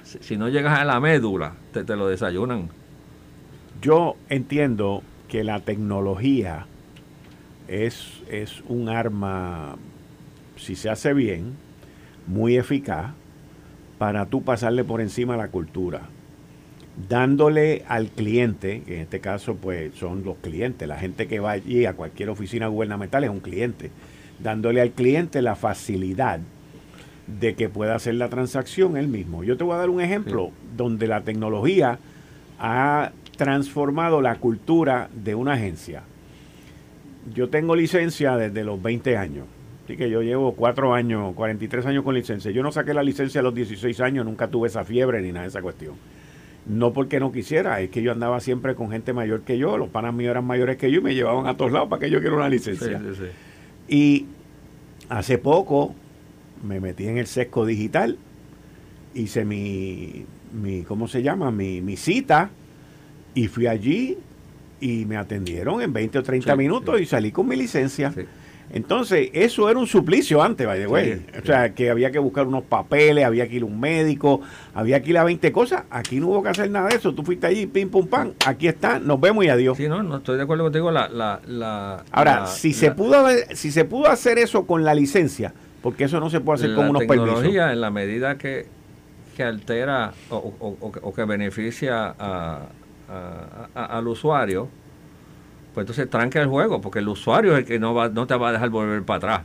[SPEAKER 4] Si, no llegas a la médula, te, te lo desayunan.
[SPEAKER 2] Yo entiendo que la tecnología es, es un arma, si se hace bien, muy eficaz para tú pasarle por encima a la cultura, dándole al cliente, que en este caso pues son los clientes, la gente que va allí a cualquier oficina gubernamental es un cliente, dándole al cliente la facilidad de que pueda hacer la transacción él mismo. Yo te voy a dar un ejemplo donde la tecnología ha transformado la cultura de una agencia. Yo tengo licencia desde los 20 años. Así que yo llevo 4 años, 43 años con licencia. Yo no saqué la licencia a los 16 años, nunca tuve esa fiebre ni nada de esa cuestión. No porque no quisiera, es que yo andaba siempre con gente mayor que yo, los panas míos eran mayores que yo y me llevaban a todos lados para que yo quiera una licencia. Sí, sí, y hace poco me metí en el sesco digital, hice mi, mi ¿cómo se llama? Mi, mi cita y fui allí y me atendieron en 20 o 30 minutos y salí con mi licencia. Entonces, eso era un suplicio antes, by the way. O sea, que había que buscar unos papeles, había que ir a un médico, había que ir a 20 cosas. Aquí no hubo que hacer nada de eso. Tú fuiste allí, pim, pum, pam. Aquí está, nos vemos y adiós.
[SPEAKER 4] Sí, no, no estoy de acuerdo contigo. La, la, la,
[SPEAKER 2] Ahora, si, se pudo, si se pudo hacer eso con la licencia, porque eso no se puede hacer con unos permisos. La
[SPEAKER 4] tecnología, en la medida que, que altera o, que beneficia a, al usuario, pues entonces tranca el juego, porque el usuario es el que no, va, no te va a dejar volver para atrás.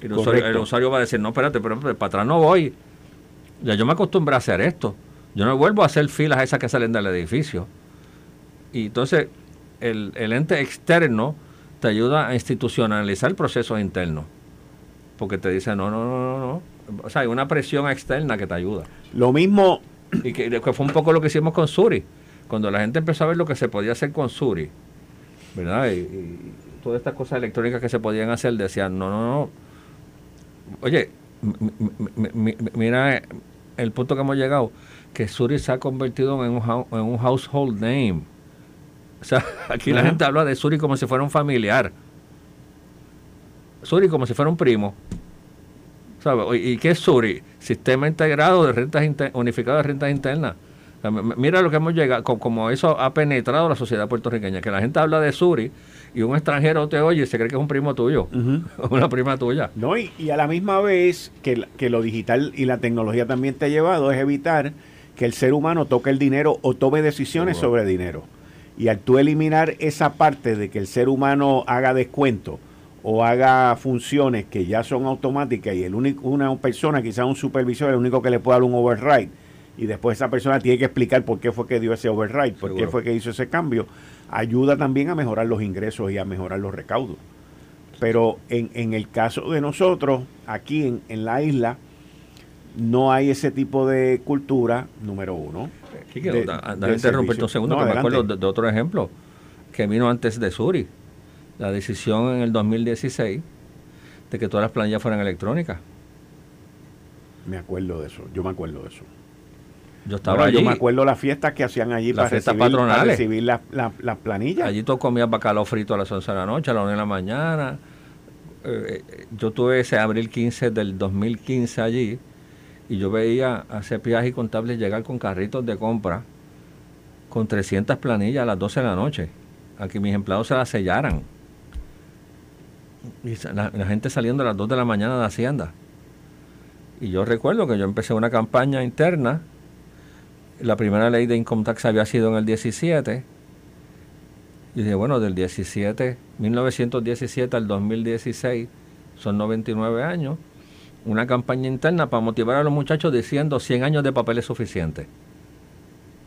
[SPEAKER 4] El usuario, va a decir, no, espérate, pero para atrás no voy. Ya yo me acostumbré a hacer esto. Yo no vuelvo a hacer filas esas que salen del edificio. Y entonces el, el ente externo te ayuda a institucionalizar el proceso interno. Porque te dice, no, no, no, no, no. O sea, hay una presión externa que te ayuda.
[SPEAKER 2] Lo mismo.
[SPEAKER 4] Y que, que fue un poco lo que hicimos con Suri. Cuando la gente empezó a ver lo que se podía hacer con Suri, ¿verdad? Y, todas estas cosas electrónicas que se podían hacer, decían, no, no, no. Oye, mira el punto que hemos llegado, que Suri se ha convertido en un, en un household name. O sea, aquí la gente habla de Suri como si fuera un familiar. Suri como si fuera un primo. ¿Y qué es SURI? Sistema Integrado de Rentas Unificado de Rentas Internas. Mira lo que hemos llegado, como eso ha penetrado la sociedad puertorriqueña, que la gente habla de Suri y un extranjero te oye y se cree que es un primo tuyo, una prima tuya.
[SPEAKER 2] No, y, a la misma vez que, que lo digital y la tecnología también te ha llevado es evitar que el ser humano toque el dinero o tome decisiones sobre dinero. Y al tú eliminar esa parte de que el ser humano haga descuento o haga funciones que ya son automáticas y el único, una persona, quizás un supervisor, el único que le puede dar un override, y después esa persona tiene que explicar por qué fue que dio ese override, por qué fue que hizo ese cambio, ayuda también a mejorar los ingresos y a mejorar los recaudos. Pero en, en el caso de nosotros, aquí en, en, la isla, no hay ese tipo de cultura, número uno.
[SPEAKER 4] Quique, interrumpir un segundo, que me acuerdo de, otro ejemplo que vino antes de Suri. La decisión en el 2016 de que todas las planillas fueran electrónicas.
[SPEAKER 2] Me acuerdo de eso, yo me acuerdo de eso.
[SPEAKER 4] Yo estaba allí.
[SPEAKER 2] Yo me acuerdo las fiestas que hacían allí
[SPEAKER 4] las para, recibir, para
[SPEAKER 2] recibir las, planillas.
[SPEAKER 4] Allí tú comías bacalao frito a las 11 de la noche, a las 1 de la mañana. Eh, eh, yo tuve ese abril 15 del 2015 allí y yo veía a CPAs y contables llegar con carritos de compra con 300 planillas a las 12 de la noche, a que mis empleados se las sellaran. Y la, la gente saliendo a las 2 de la mañana de Hacienda. Y yo recuerdo que yo empecé una campaña interna la primera ley de income tax había sido en el 17. Y dije, bueno, del 17, 1917 al 2016, son 99 años. Una campaña interna para motivar a los muchachos diciendo 100 años de papel es suficiente.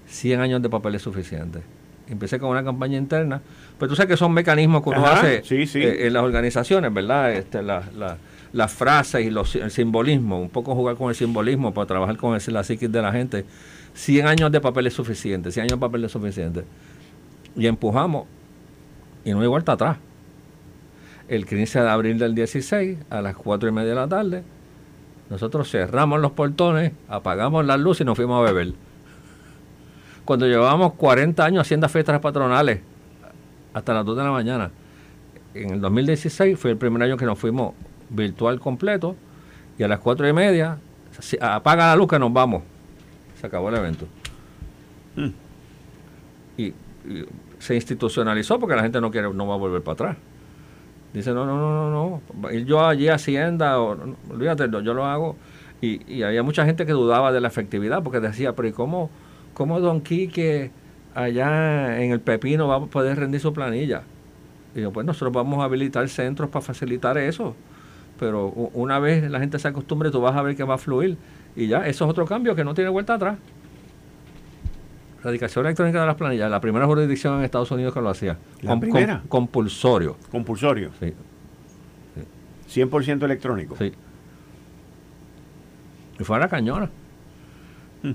[SPEAKER 4] 100 años de papel es suficiente. Empecé con una campaña interna, pero tú sabes que son mecanismos que uno hace eh, en las organizaciones, ¿verdad? Este, las frases y los, el simbolismo, un poco jugar con el simbolismo para trabajar con el, la psiquis de la gente 100 años de papel es suficiente, 100 años de papel es suficiente. Y empujamos y no hay vuelta atrás. El 15 de abril del 16, a las 4 y media de la tarde, nosotros cerramos los portones, apagamos las luces y nos fuimos a beber. Cuando llevábamos 40 años haciendo fiestas patronales, hasta las 2 de la mañana, en el 2016 fue el primer año que nos fuimos virtual completo y a las 4 y media apaga la luz que nos vamos se acabó el evento. Hmm. Y, se institucionalizó porque la gente no quiere, no va a volver para atrás. Dice, no, no, no, no, no. yo allí a Hacienda, o, olvídate, yo lo hago. Y, y, había mucha gente que dudaba de la efectividad porque decía, pero ¿y cómo, cómo Don Quique allá en el Pepino va a poder rendir su planilla? Y yo, pues nosotros vamos a habilitar centros para facilitar eso. Pero una vez la gente se acostumbre, tú vas a ver que va a fluir. Y ya, eso es otro cambio que no tiene vuelta atrás. Radicación electrónica de las planillas, la primera jurisdicción en Estados Unidos que lo hacía.
[SPEAKER 2] ¿La primera?
[SPEAKER 4] compulsorio.
[SPEAKER 2] Compulsorio. Sí. 100% electrónico.
[SPEAKER 4] Sí. Y fue a la cañona. Hmm.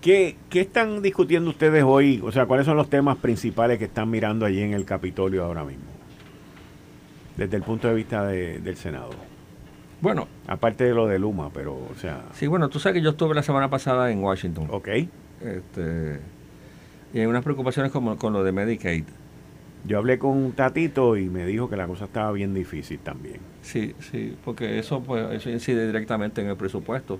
[SPEAKER 2] ¿Qué, ¿Qué, están discutiendo ustedes hoy? O sea, ¿cuáles son los temas principales que están mirando allí en el Capitolio ahora mismo? Desde el punto de vista del Senado.
[SPEAKER 4] Bueno.
[SPEAKER 2] Aparte de lo de Luma, pero, o sea...
[SPEAKER 4] Sí, bueno, tú sabes que yo estuve la semana pasada en Washington.
[SPEAKER 2] Ok.
[SPEAKER 4] Este, y hay unas preocupaciones como, con lo de Medicaid.
[SPEAKER 2] Yo hablé con Tatito y me dijo que la cosa estaba bien difícil también.
[SPEAKER 4] Sí, sí, porque eso, pues, eso incide directamente en el presupuesto.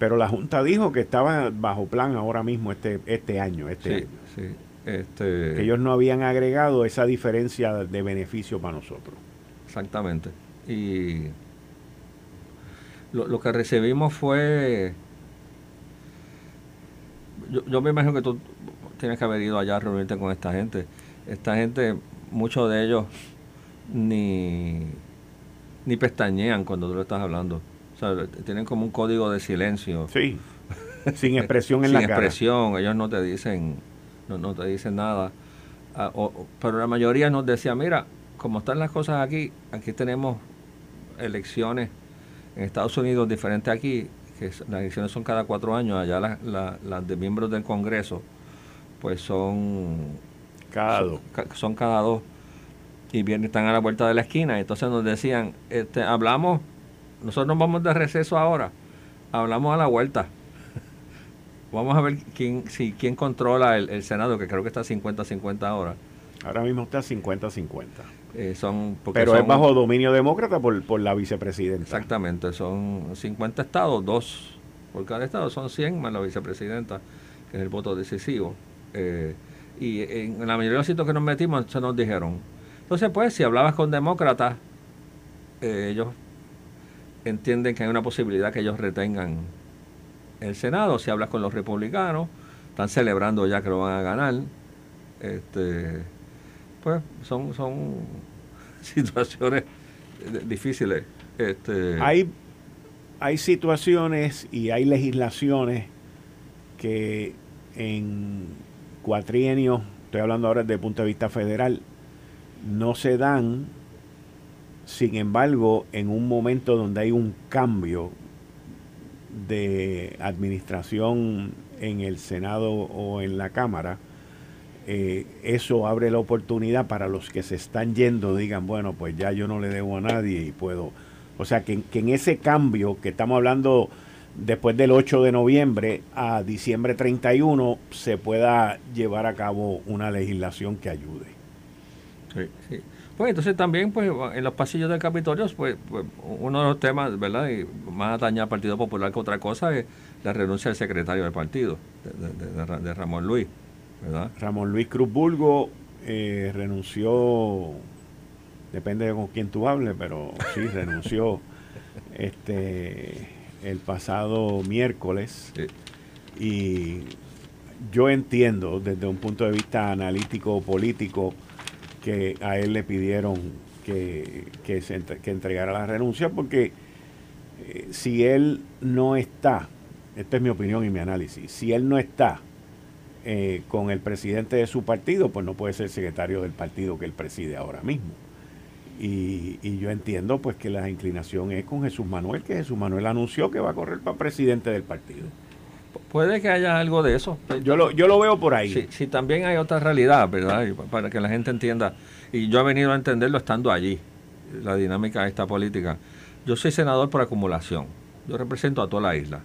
[SPEAKER 2] Pero la Junta dijo que estaba bajo plan ahora mismo este, este año, este
[SPEAKER 4] sí, Sí, este...
[SPEAKER 2] Que ellos no habían agregado esa diferencia de beneficio para nosotros.
[SPEAKER 4] Exactamente. Y lo, que recibimos fue... Yo, me imagino que tú tienes que haber ido allá a reunirte con esta gente. Esta gente, muchos de ellos ni, ni pestañean cuando tú le estás hablando. O sea, tienen como un código de silencio.
[SPEAKER 2] Sí, sin expresión en la
[SPEAKER 4] cara. Sin expresión, ellos no te dicen, no, no te dicen nada. Ah, pero la mayoría nos decía, mira, como están las cosas aquí, aquí tenemos elecciones en Estados Unidos, diferente aquí, que las elecciones son cada cuatro años, allá las, de miembros del Congreso, pues son
[SPEAKER 2] cada
[SPEAKER 4] dos. Son, cada dos. Y bien, están a la vuelta de la esquina. Entonces nos decían, este, hablamos, nosotros nos vamos de receso ahora, hablamos a la vuelta. vamos a ver quién, si, quién controla el, Senado, que creo que está 50-50 ahora.
[SPEAKER 2] Ahora mismo está 50-50.
[SPEAKER 4] Eh, son
[SPEAKER 2] Pero es bajo dominio demócrata por, por la vicepresidenta.
[SPEAKER 4] Exactamente, son 50 estados, dos por cada estado, son 100 más la vicepresidenta, que es el voto decisivo. Eh, y en la mayoría de los sitios que nos metimos se nos dijeron. Entonces, pues, si hablabas con demócratas, eh, ellos entienden que hay una posibilidad que ellos retengan el Senado. Si hablas con los republicanos, están celebrando ya que lo van a ganar. Este, pues son, son situaciones difíciles. Este,
[SPEAKER 2] hay, hay situaciones y hay legislaciones que en cuatrienio, estoy hablando ahora desde el punto de vista federal, no se dan, sin embargo, en un momento donde hay un cambio de administración en el Senado o en la Cámara, eh, eso abre la oportunidad para los que se están yendo, digan, bueno, pues ya yo no le debo a nadie y puedo. O sea, que, en ese cambio que estamos hablando después del 8 de noviembre a diciembre 31 se pueda llevar a cabo una legislación que ayude.
[SPEAKER 4] Sí, sí. Pues entonces también pues en los pasillos del Capitolio pues, pues uno de los temas, ¿verdad? Y más atañe al Partido Popular que otra cosa es la renuncia del secretario del partido, de, Ramón Luis, ¿verdad?
[SPEAKER 2] Ramón Luis Cruz Bulgo eh, renunció, depende de con quién tú hables, pero sí, renunció este el pasado miércoles. Y yo entiendo desde un punto de vista analítico político que a él le pidieron que, que, se, que entregara la renuncia porque eh, si él no está, esta es mi opinión y mi análisis, si él no está eh, con el presidente de su partido, pues no puede ser secretario del partido que él preside ahora mismo. Y, yo entiendo pues que la inclinación es con Jesús Manuel, que Jesús Manuel anunció que va a correr para presidente del partido.
[SPEAKER 4] Puede que haya algo de eso.
[SPEAKER 2] Yo lo, yo lo veo por ahí.
[SPEAKER 4] Sí, sí, también hay otra realidad, ¿verdad? Para que la gente entienda. Y yo he venido a entenderlo estando allí, la dinámica de esta política. Yo soy senador por acumulación. Yo represento a toda la isla.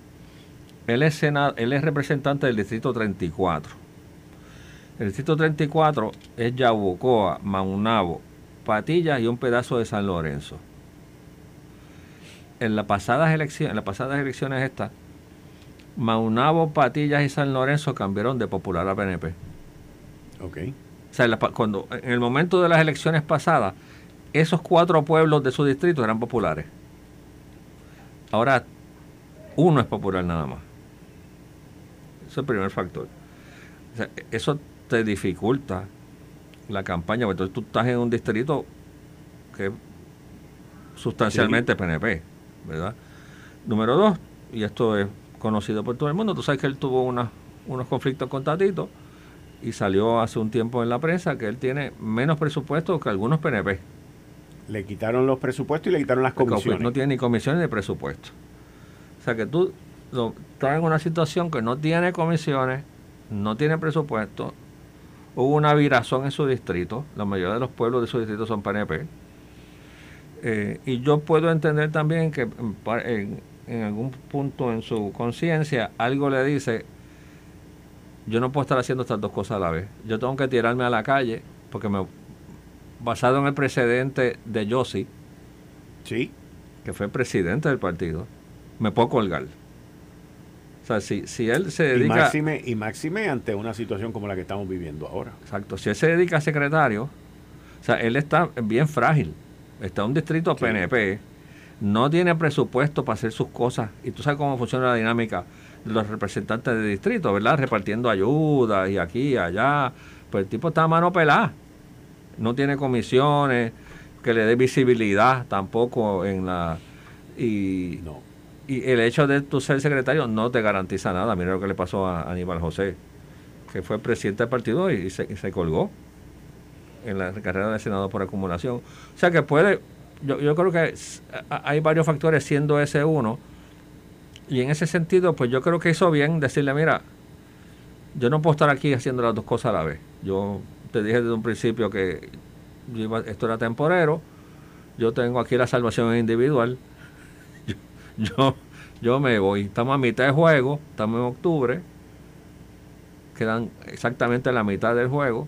[SPEAKER 4] Él es, él es representante del Distrito 34. El Distrito 34 es Yabucoa, Maunabo, Patillas y un pedazo de San Lorenzo. En las pasadas elecciones, en las pasadas elecciones estas, Maunabo, Patillas y San Lorenzo cambiaron de popular a PNP.
[SPEAKER 2] Ok.
[SPEAKER 4] O sea, cuando, en el momento de las elecciones pasadas, esos cuatro pueblos de su distrito eran populares. Ahora, uno es popular nada más. Ese es el primer factor. O sea, eso te dificulta la campaña, porque entonces tú estás en un distrito que es sustancialmente PNP, ¿verdad? Número dos, y esto es conocido por todo el mundo, tú sabes que él tuvo unos conflictos con Tatito y salió hace un tiempo en la prensa que él tiene menos presupuesto que algunos PNP.
[SPEAKER 2] Le quitaron los presupuestos y le quitaron las comisiones.
[SPEAKER 4] No tiene ni comisiones ni presupuesto. O sea que tú estás en una situación que no tiene comisiones, no tiene presupuesto, hubo una virazón en su distrito, la mayoría de los pueblos de su distrito son PNP, eh, y yo puedo entender también que en, algún punto en su conciencia algo le dice, yo no puedo estar haciendo estas dos cosas a la vez, yo tengo que tirarme a la calle, porque me, basado en el precedente de Yossi,
[SPEAKER 2] ¿Sí?
[SPEAKER 4] que fue presidente del partido, me puedo colgar. O sea, si, si él se dedica...
[SPEAKER 2] Y máxime, y máxime ante una situación como la que estamos viviendo ahora.
[SPEAKER 4] Exacto. Si él se dedica a secretario, o sea, él está bien frágil. Está en un distrito PNP, no tiene presupuesto para hacer sus cosas. Y tú sabes cómo funciona la dinámica de los representantes de distrito, ¿verdad? Repartiendo ayuda y aquí y allá. Pues el tipo está a mano pelada. No tiene comisiones que le dé visibilidad tampoco en la... Y,
[SPEAKER 2] no
[SPEAKER 4] y el hecho de tu ser secretario no te garantiza nada. Mira lo que le pasó a Aníbal José, que fue presidente del partido y se, colgó en la carrera de Senado por acumulación. O sea que puede, yo, yo creo que hay varios factores siendo ese uno. Y en ese sentido, pues yo creo que hizo bien decirle, mira, yo no puedo estar aquí haciendo las dos cosas a la vez. Yo te dije desde un principio que esto era temporero. Yo tengo aquí la salvación individual yo, yo me voy. Estamos a mitad de juego, estamos en octubre, quedan exactamente la mitad del juego.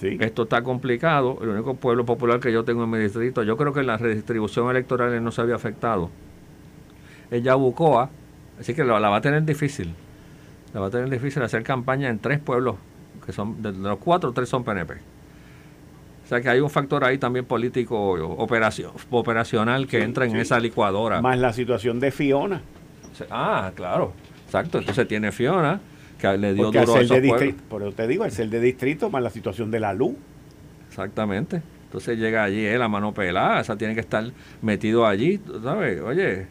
[SPEAKER 4] Esto está complicado. El único pueblo popular que yo tengo en mi distrito, yo creo que la redistribución electoral no se había afectado. Es Yabucoa, así que la, va a tener difícil. La va a tener difícil hacer campaña en tres pueblos, que son de los cuatro, tres son PNP. O sea que hay un factor ahí también político operación, operacional que entra en esa licuadora.
[SPEAKER 2] Más la situación de Fiona.
[SPEAKER 4] Ah, claro. Exacto. Entonces tiene Fiona, que le dio
[SPEAKER 2] duro a esos distrito, Pero te digo, el ser de distrito más la situación de la luz.
[SPEAKER 4] Exactamente. Entonces llega allí él a mano pelada, esa tiene que estar metido allí, ¿sabes? Oye,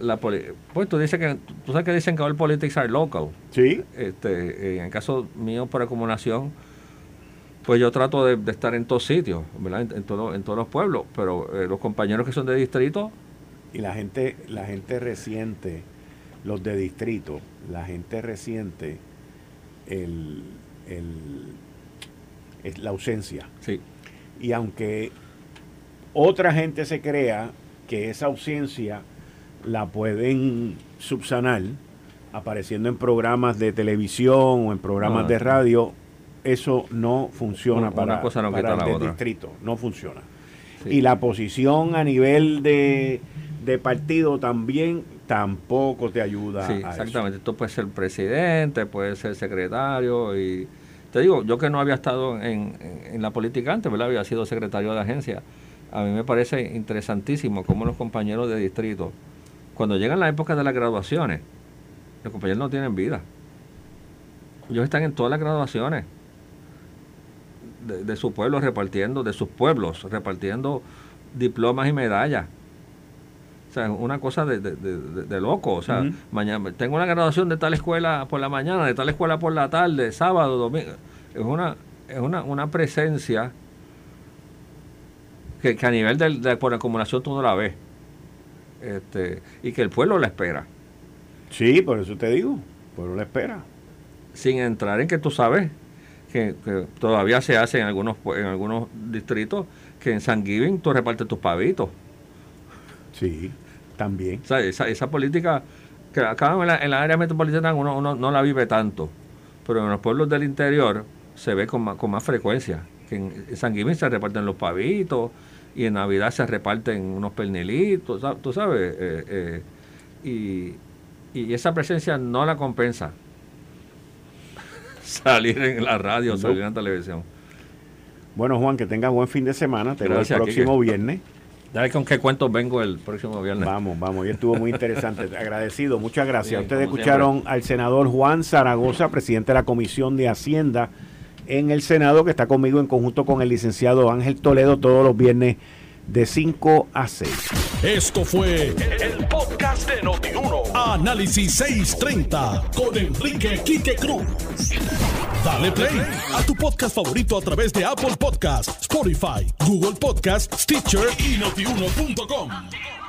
[SPEAKER 4] la, pues tú dices que tú sabes que dicen que el politics are local.
[SPEAKER 2] Sí.
[SPEAKER 4] Este, en el caso mío por acumulación, pues yo trato de, estar en todos sitios, ¿verdad? En, todo, en todos los pueblos, pero eh, los compañeros que son de distrito
[SPEAKER 2] y la gente la gente reciente los de distrito, la gente reciente, el, es la ausencia.
[SPEAKER 4] Sí.
[SPEAKER 2] Y aunque otra gente se crea que esa ausencia la pueden subsanar apareciendo en programas de televisión o en programas de radio, eso no funciona para, el distrito, no funciona. Y la posición a nivel de, de partido también tampoco te ayuda.
[SPEAKER 4] Sí, exactamente. Esto puede ser presidente, puede ser secretario y te digo, yo que no había estado en, la política antes, ¿verdad? Había sido secretario de agencia. A mí me parece interesantísimo cómo los compañeros de distrito, cuando llegan la época de las graduaciones, los compañeros no tienen vida. Ellos están en todas las graduaciones de, de su pueblo repartiendo, de sus pueblos repartiendo diplomas y medallas o sea, una cosa de, de, de, loco. O sea, mañana tengo una graduación de tal escuela por la mañana, de tal escuela por la tarde, sábado, domingo. Es una, es una, una presencia que, a nivel de, por acumulación tú no la ves. Este, y que el pueblo la espera.
[SPEAKER 2] Sí, por eso te digo, el pueblo la espera.
[SPEAKER 4] Sin entrar en que tú sabes que, todavía se hace en algunos, en algunos distritos que en San Giving tú repartes tus pavitos.
[SPEAKER 2] Sí. También.
[SPEAKER 4] esa, esa, política, que acá en la, área metropolitana uno, no la vive tanto, pero en los pueblos del interior se ve con más, con más frecuencia. Que en San Guimín se reparten los pavitos y en Navidad se reparten unos pernilitos, tú sabes. Eh, eh, y, y esa presencia no la compensa salir en la radio, salir en la televisión.
[SPEAKER 2] Bueno, Juan, que tengas buen fin de semana. Te veo el próximo viernes.
[SPEAKER 4] Dale con qué cuentos vengo el próximo viernes.
[SPEAKER 2] Vamos, vamos, y estuvo muy interesante. Agradecido, muchas gracias. Ustedes escucharon al senador Juan Zaragoza, presidente de la Comisión de Hacienda en el Senado, que está conmigo en conjunto con el licenciado Ángel Toledo todos los viernes de 5 a 6.
[SPEAKER 1] Esto fue el, podcast de Notiuno. Análisis 630 con Enrique Quique Cruz. Dale play a tu podcast favorito a través de Apple Podcasts, Spotify, Google Podcasts, Stitcher y notiuno.com.